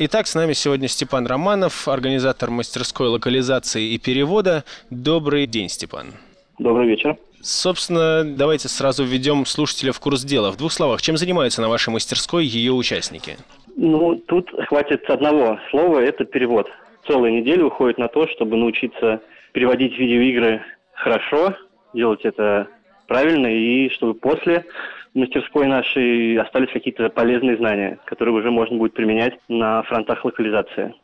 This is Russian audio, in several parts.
Итак, с нами сегодня Степан Романов, организатор мастерской локализации и перевода. Добрый день, Степан. Добрый вечер. Собственно, давайте сразу введем слушателя в курс дела. В двух словах, чем занимаются на вашей мастерской ее участники? Ну, тут хватит одного слова, это перевод. Целая неделя уходит на то, чтобы научиться переводить видеоигры хорошо, делать это правильно, и чтобы после мастерской нашей остались какие-то полезные знания, которые уже можно будет применять на фронтах локализации.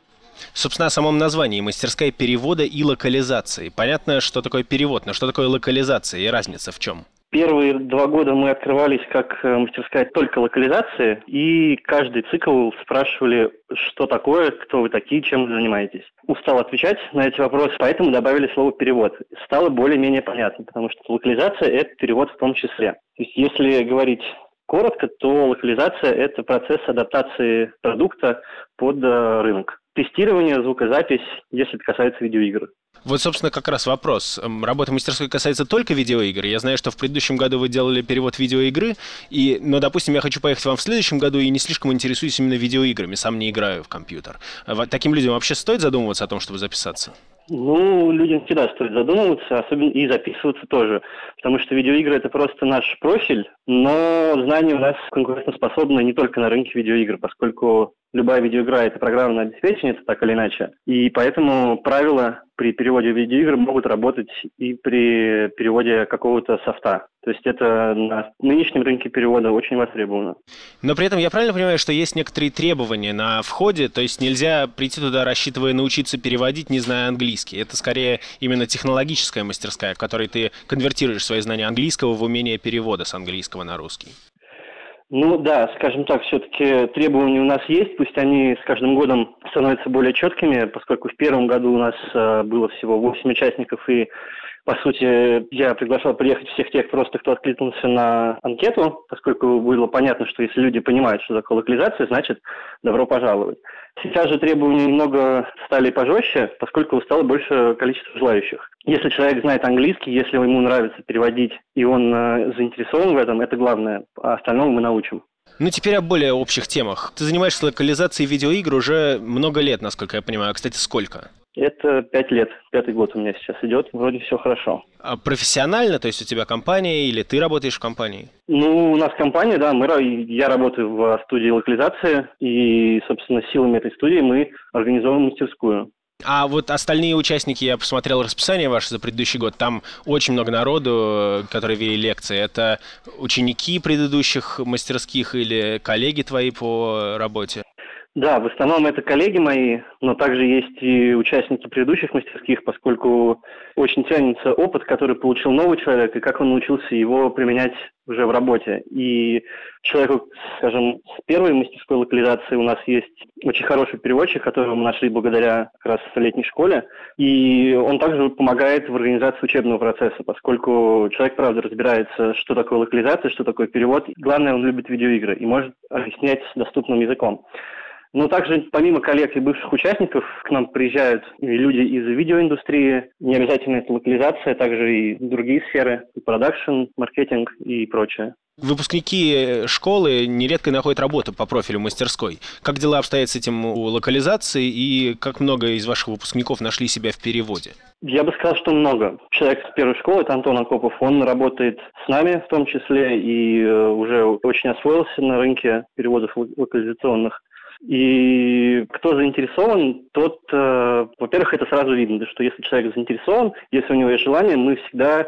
Собственно, о самом названии «Мастерская перевода и локализации». Понятно, что такое перевод, но что такое локализация и разница в чем? Первые два года мы открывались как э, мастерская только локализации, и каждый цикл спрашивали, что такое, кто вы такие, чем вы занимаетесь. Устал отвечать на эти вопросы, поэтому добавили слово «перевод». Стало более-менее понятно, потому что локализация – это перевод в том числе. То есть если говорить коротко, то локализация – это процесс адаптации продукта под э, рынок. Тестирование, звукозапись, если это касается видеоигр. Вот, собственно, как раз вопрос. Работа мастерской касается только видеоигр. Я знаю, что в предыдущем году вы делали перевод видеоигры, и, но, допустим, я хочу поехать вам в следующем году и не слишком интересуюсь именно видеоиграми, сам не играю в компьютер. Таким людям вообще стоит задумываться о том, чтобы записаться? Ну, людям всегда стоит задумываться, особенно и записываться тоже, потому что видеоигры это просто наш профиль, но знания у нас конкурентоспособны не только на рынке видеоигр, поскольку любая видеоигра – это программное обеспечение, так или иначе. И поэтому правила при переводе видеоигр могут работать и при переводе какого-то софта. То есть это на нынешнем рынке перевода очень востребовано. Но при этом я правильно понимаю, что есть некоторые требования на входе, то есть нельзя прийти туда, рассчитывая научиться переводить, не зная английский. Это скорее именно технологическая мастерская, в которой ты конвертируешь свои знания английского в умение перевода с английского на русский. Ну да, скажем так, все-таки требования у нас есть, пусть они с каждым годом становятся более четкими, поскольку в первом году у нас э, было всего 8 участников, и по сути, я приглашал приехать всех тех просто, кто откликнулся на анкету, поскольку было понятно, что если люди понимают, что такое локализация, значит, добро пожаловать. Сейчас же требования немного стали пожестче, поскольку стало больше количество желающих. Если человек знает английский, если ему нравится переводить, и он э, заинтересован в этом, это главное, а остальное мы научим. Ну, теперь о более общих темах. Ты занимаешься локализацией видеоигр уже много лет, насколько я понимаю. А, кстати, сколько? Это пять лет. Пятый год у меня сейчас идет. Вроде все хорошо. А профессионально? То есть у тебя компания или ты работаешь в компании? Ну, у нас компания, да. Мы, я работаю в студии локализации. И, собственно, силами этой студии мы организовываем мастерскую. А вот остальные участники, я посмотрел расписание ваше за предыдущий год, там очень много народу, которые вели лекции. Это ученики предыдущих мастерских или коллеги твои по работе? Да, в основном это коллеги мои, но также есть и участники предыдущих мастерских, поскольку очень ценится опыт, который получил новый человек, и как он научился его применять уже в работе. И человеку, скажем, с первой мастерской локализации у нас есть очень хороший переводчик, которого мы нашли благодаря как раз летней школе, и он также помогает в организации учебного процесса, поскольку человек, правда, разбирается, что такое локализация, что такое перевод. Главное, он любит видеоигры и может объяснять доступным языком. Но также помимо коллег и бывших участников к нам приезжают и люди из видеоиндустрии, не обязательно это локализация, также и другие сферы, и продакшн, маркетинг и прочее. Выпускники школы нередко находят работу по профилю мастерской. Как дела обстоят с этим у локализации и как много из ваших выпускников нашли себя в переводе? Я бы сказал, что много. Человек с первой школы, это Антон Акопов, он работает с нами в том числе и э, уже очень освоился на рынке переводов локализационных. И кто заинтересован, тот, э, во-первых, это сразу видно, что если человек заинтересован, если у него есть желание, мы всегда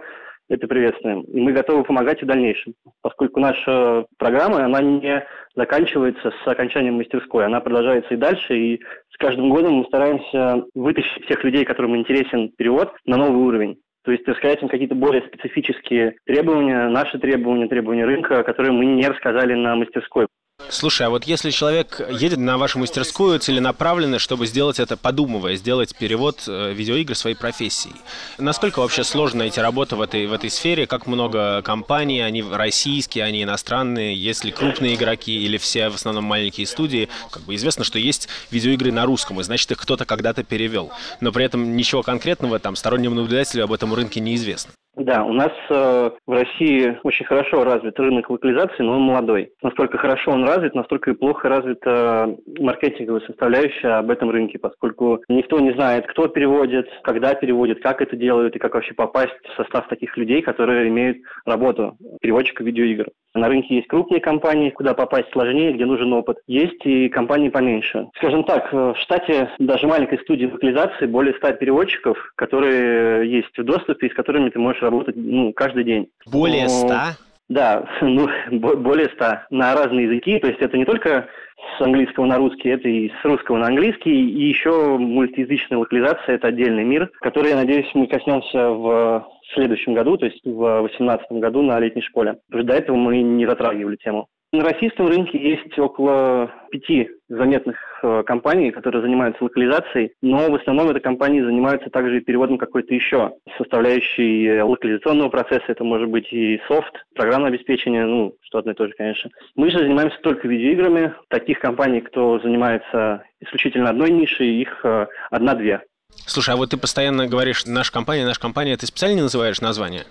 это приветствуем. И мы готовы помогать и в дальнейшем, поскольку наша программа, она не заканчивается с окончанием мастерской, она продолжается и дальше, и с каждым годом мы стараемся вытащить всех людей, которым интересен перевод, на новый уровень. То есть рассказать им какие-то более специфические требования, наши требования, требования рынка, которые мы не рассказали на мастерской. Слушай, а вот если человек едет на вашу мастерскую целенаправленно, чтобы сделать это, подумывая, сделать перевод э, видеоигр своей профессии, насколько вообще сложно найти работу в этой, в этой сфере? Как много компаний, они российские, они иностранные, есть ли крупные игроки или все в основном маленькие студии? Как бы известно, что есть видеоигры на русском, и значит их кто-то когда-то перевел. Но при этом ничего конкретного там стороннему наблюдателю об этом рынке неизвестно. Да, у нас э, в России очень хорошо развит рынок локализации, но он молодой. Насколько хорошо он развит, настолько и плохо развита маркетинговая составляющая об этом рынке, поскольку никто не знает, кто переводит, когда переводит, как это делают и как вообще попасть в состав таких людей, которые имеют работу переводчика видеоигр. На рынке есть крупные компании, куда попасть сложнее, где нужен опыт. Есть и компании поменьше. Скажем так, в штате даже маленькой студии локализации более 100 переводчиков, которые есть в доступе и с которыми ты можешь работать ну, каждый день. Более 100? Да, ну, более 100 на разные языки. То есть это не только с английского на русский, это и с русского на английский, и еще мультиязычная локализация – это отдельный мир, который, я надеюсь, мы коснемся в следующем году, то есть в 2018 году на летней школе. До этого мы не затрагивали тему. На российском рынке есть около пяти заметных компаний, которые занимаются локализацией, но в основном это компании занимаются также и переводом какой-то еще составляющей локализационного процесса. Это может быть и софт, программное обеспечение, ну, что одно и то же, конечно. Мы же занимаемся только видеоиграми. Таких компаний, кто занимается исключительно одной нишей, их э, одна-две. Слушай, а вот ты постоянно говоришь «наша компания», «наша компания», ты специально не называешь название?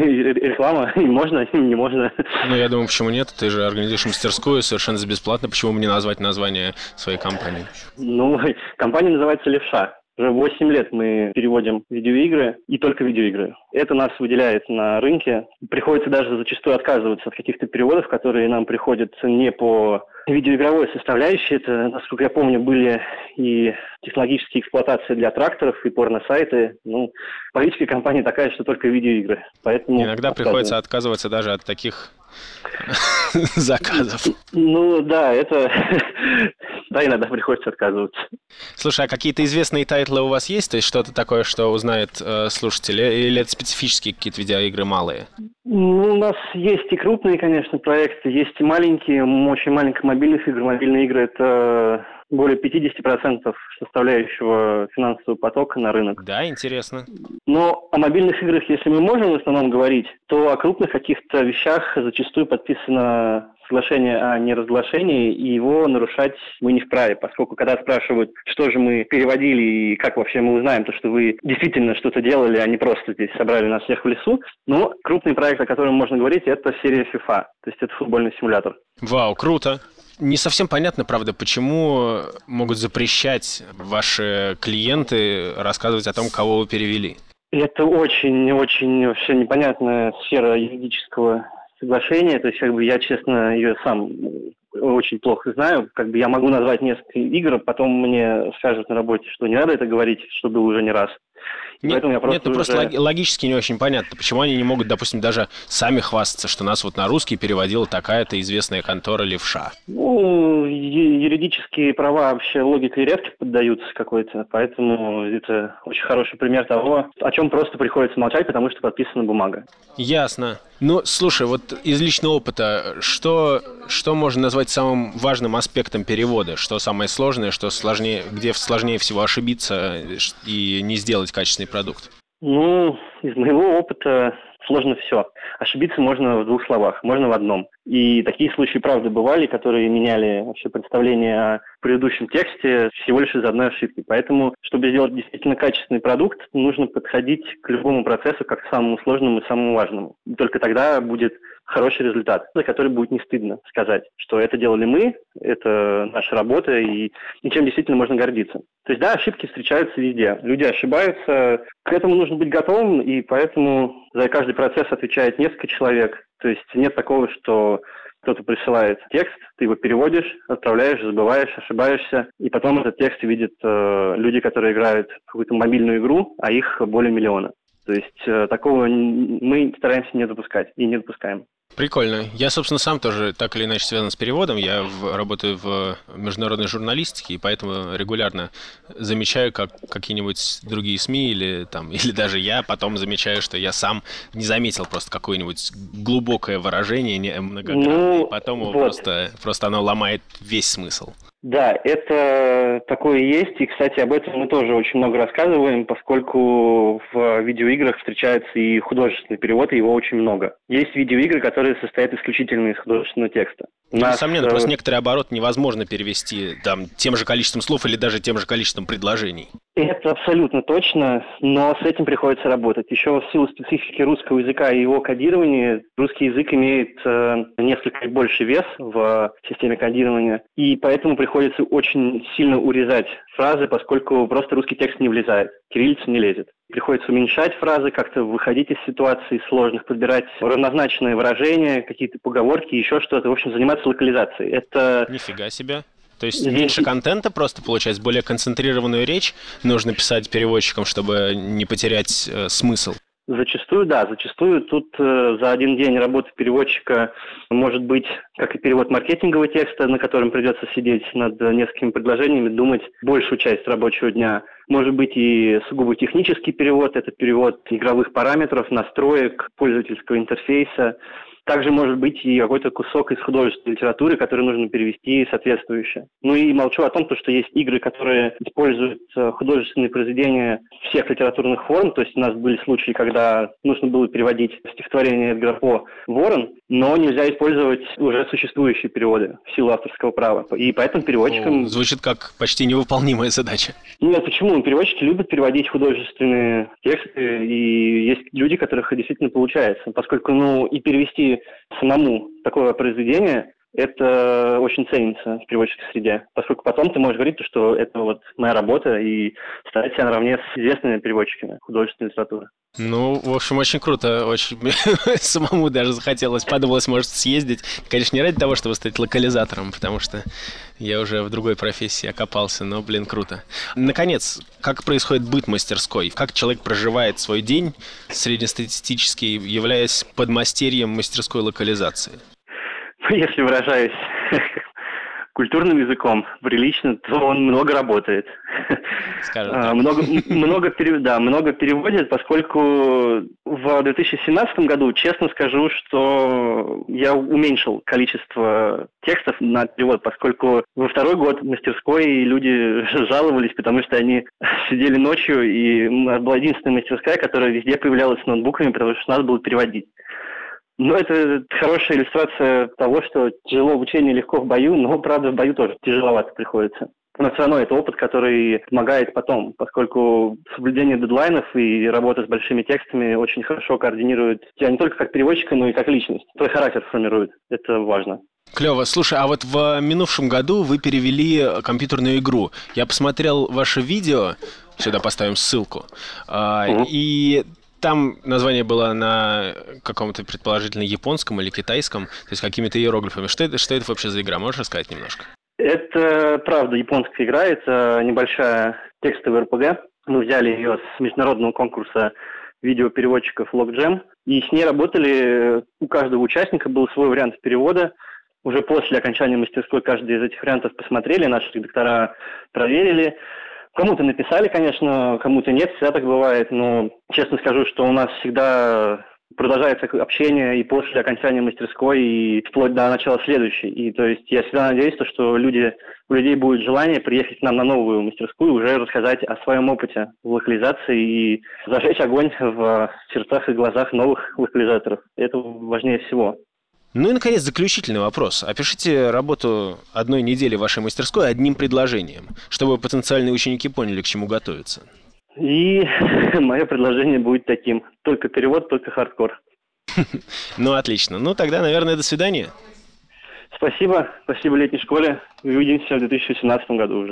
Реклама, можно, не можно. Ну, я думаю, почему нет? Ты же организуешь мастерскую совершенно бесплатно. Почему мне назвать название своей компании? Ну, компания называется «Левша». Уже 8 лет мы переводим видеоигры и только видеоигры. Это нас выделяет на рынке. Приходится даже зачастую отказываться от каких-то переводов, которые нам приходят не по видеоигровой составляющей. Это, насколько я помню, были и технологические эксплуатации для тракторов, и порно-сайты. Ну, политика компании такая, что только видеоигры. Поэтому Иногда приходится отказываться даже от таких заказов. Ну да, это да, иногда приходится отказываться. Слушай, а какие-то известные title ы у вас есть? То есть что-то такое, что узнает э, слушатели? Или это специфические какие-то видеоигры малые? Ну, у нас есть и крупные, конечно, проекты, есть и маленькие, очень маленьких мобильных игр. Мобильные игры – это более 50% составляющего финансового потока на рынок. Да, интересно. Но о мобильных играх, если мы можем в основном говорить, то о крупных каких-то вещах зачастую подписано соглашение о неразглашении, и его нарушать мы не вправе, поскольку когда спрашивают, что же мы переводили и как вообще мы узнаем то, что вы действительно что-то делали, а не просто здесь собрали нас всех в лесу. Но крупный проект, о котором можно говорить, это серия FIFA, то есть это футбольный симулятор. Вау, круто. Не совсем понятно, правда, почему могут запрещать ваши клиенты рассказывать о том, кого вы перевели. Это очень-очень вообще непонятная сфера юридического соглашения. То есть, как бы я, честно, ее сам очень плохо знаю. Как бы я могу назвать несколько игр, потом мне скажут на работе, что не надо это говорить, что было уже не раз. Нет, я просто нет, ну просто уже... логически не очень понятно, почему они не могут, допустим, даже сами хвастаться, что нас вот на русский переводила такая-то известная контора левша. Ну, юридические права вообще логикой редко поддаются какой-то, поэтому это очень хороший пример того, о чем просто приходится молчать, потому что подписана бумага. Ясно. Ну, слушай, вот из личного опыта, что, что можно назвать самым важным аспектом перевода? Что самое сложное, что сложнее, где сложнее всего ошибиться и не сделать качественный продукт? Ну, из моего опыта сложно все. Ошибиться можно в двух словах, можно в одном. И такие случаи, правда, бывали, которые меняли вообще представление о предыдущем тексте всего лишь из одной ошибки. Поэтому, чтобы сделать действительно качественный продукт, нужно подходить к любому процессу как к самому сложному и самому важному. И только тогда будет хороший результат, за который будет не стыдно сказать, что это делали мы, это наша работа, и, и чем действительно можно гордиться. То есть, да, ошибки встречаются везде. Люди ошибаются, к этому нужно быть готовым, и поэтому за каждый процесс отвечает несколько человек. То есть нет такого, что кто-то присылает текст, ты его переводишь, отправляешь, забываешь, ошибаешься, и потом этот текст видят э, люди, которые играют в какую-то мобильную игру, а их более миллиона. То есть э, такого мы стараемся не допускать и не допускаем. Прикольно. Я, собственно, сам тоже так или иначе связан с переводом. Я в, работаю в международной журналистике, и поэтому регулярно замечаю, как какие-нибудь другие СМИ или там, или даже я потом замечаю, что я сам не заметил просто какое-нибудь глубокое выражение многократно, ну, и потом вот. просто, просто оно ломает весь смысл. Да, это такое есть. И, кстати, об этом мы тоже очень много рассказываем, поскольку в видеоиграх встречается и художественный перевод, и его очень много. Есть видеоигры, которые состоят исключительно из художественного текста. Ну, нас, несомненно, э... просто некоторые обороты невозможно перевести там, тем же количеством слов или даже тем же количеством предложений. Это абсолютно точно, но с этим приходится работать. Еще в силу специфики русского языка и его кодирования, русский язык имеет э, несколько больше вес в системе кодирования, и поэтому приходится очень сильно урезать фразы, поскольку просто русский текст не влезает, кириллица не лезет. Приходится уменьшать фразы, как-то выходить из ситуаций сложных, подбирать равнозначные выражения, какие-то поговорки, еще что-то. В общем, заниматься локализацией. Это... Нифига себе. То есть меньше контента просто получается, более концентрированную речь нужно писать переводчикам, чтобы не потерять э, смысл. Зачастую, да, зачастую тут э, за один день работы переводчика может быть как и перевод маркетингового текста, на котором придется сидеть над несколькими предложениями, думать большую часть рабочего дня. Может быть и сугубо технический перевод, это перевод игровых параметров, настроек, пользовательского интерфейса. Также может быть и какой-то кусок из художественной литературы, который нужно перевести соответствующе. Ну и молчу о том, что есть игры, которые используют художественные произведения всех литературных форм. То есть у нас были случаи, когда нужно было переводить стихотворение Эдгара По «Ворон», но нельзя использовать уже существующие переводы в силу авторского права. И поэтому переводчикам... Звучит как почти невыполнимая задача. Нет, почему? Переводчики любят переводить художественные тексты, и есть люди, которых действительно получается. Поскольку, ну, и перевести самому такое произведение, это очень ценится в переводческой среде, поскольку потом ты можешь говорить, что это вот моя работа и ставить себя наравне с известными переводчиками художественной литературы. Ну, в общем, очень круто. Очень самому даже захотелось, подумалось, может, съездить. Конечно, не ради того, чтобы стать локализатором, потому что я уже в другой профессии окопался, но, блин, круто. Наконец, как происходит быт мастерской? Как человек проживает свой день среднестатистический, являясь подмастерьем мастерской локализации? если выражаюсь культурным языком, прилично, то он много работает. А, много, много, да, много переводит, поскольку в 2017 году, честно скажу, что я уменьшил количество текстов на перевод, поскольку во второй год в мастерской люди жаловались, потому что они сидели ночью, и у нас была единственная мастерская, которая везде появлялась с ноутбуками, потому что надо было переводить. Ну, это хорошая иллюстрация того, что тяжело в учении, легко в бою, но, правда, в бою тоже тяжеловато приходится. Но все равно это опыт, который помогает потом, поскольку соблюдение дедлайнов и работа с большими текстами очень хорошо координирует тебя не только как переводчика, но и как личность. Твой характер формирует. Это важно. Клево. Слушай, а вот в минувшем году вы перевели компьютерную игру. Я посмотрел ваше видео, сюда поставим ссылку, угу. и там название было на каком-то предположительно японском или китайском, то есть какими-то иероглифами. Что это, что это вообще за игра? Можешь рассказать немножко? Это, правда, японская игра. Это небольшая текстовая РПГ. Мы взяли ее с международного конкурса видеопереводчиков LogJam. И с ней работали, у каждого участника был свой вариант перевода. Уже после окончания мастерской каждый из этих вариантов посмотрели, наши редактора проверили. Кому-то написали, конечно, кому-то нет, всегда так бывает, но честно скажу, что у нас всегда продолжается общение и после окончания мастерской, и вплоть до начала следующей. И то есть я всегда надеюсь, что люди, у людей будет желание приехать к нам на новую мастерскую, уже рассказать о своем опыте в локализации и зажечь огонь в сердцах и глазах новых локализаторов. Это важнее всего. Ну и, наконец, заключительный вопрос. Опишите работу одной недели вашей мастерской одним предложением, чтобы потенциальные ученики поняли, к чему готовиться. И мое предложение будет таким. Только перевод, только хардкор. Ну, отлично. Ну, тогда, наверное, до свидания. Спасибо. Спасибо летней школе. Увидимся в 2018 году уже.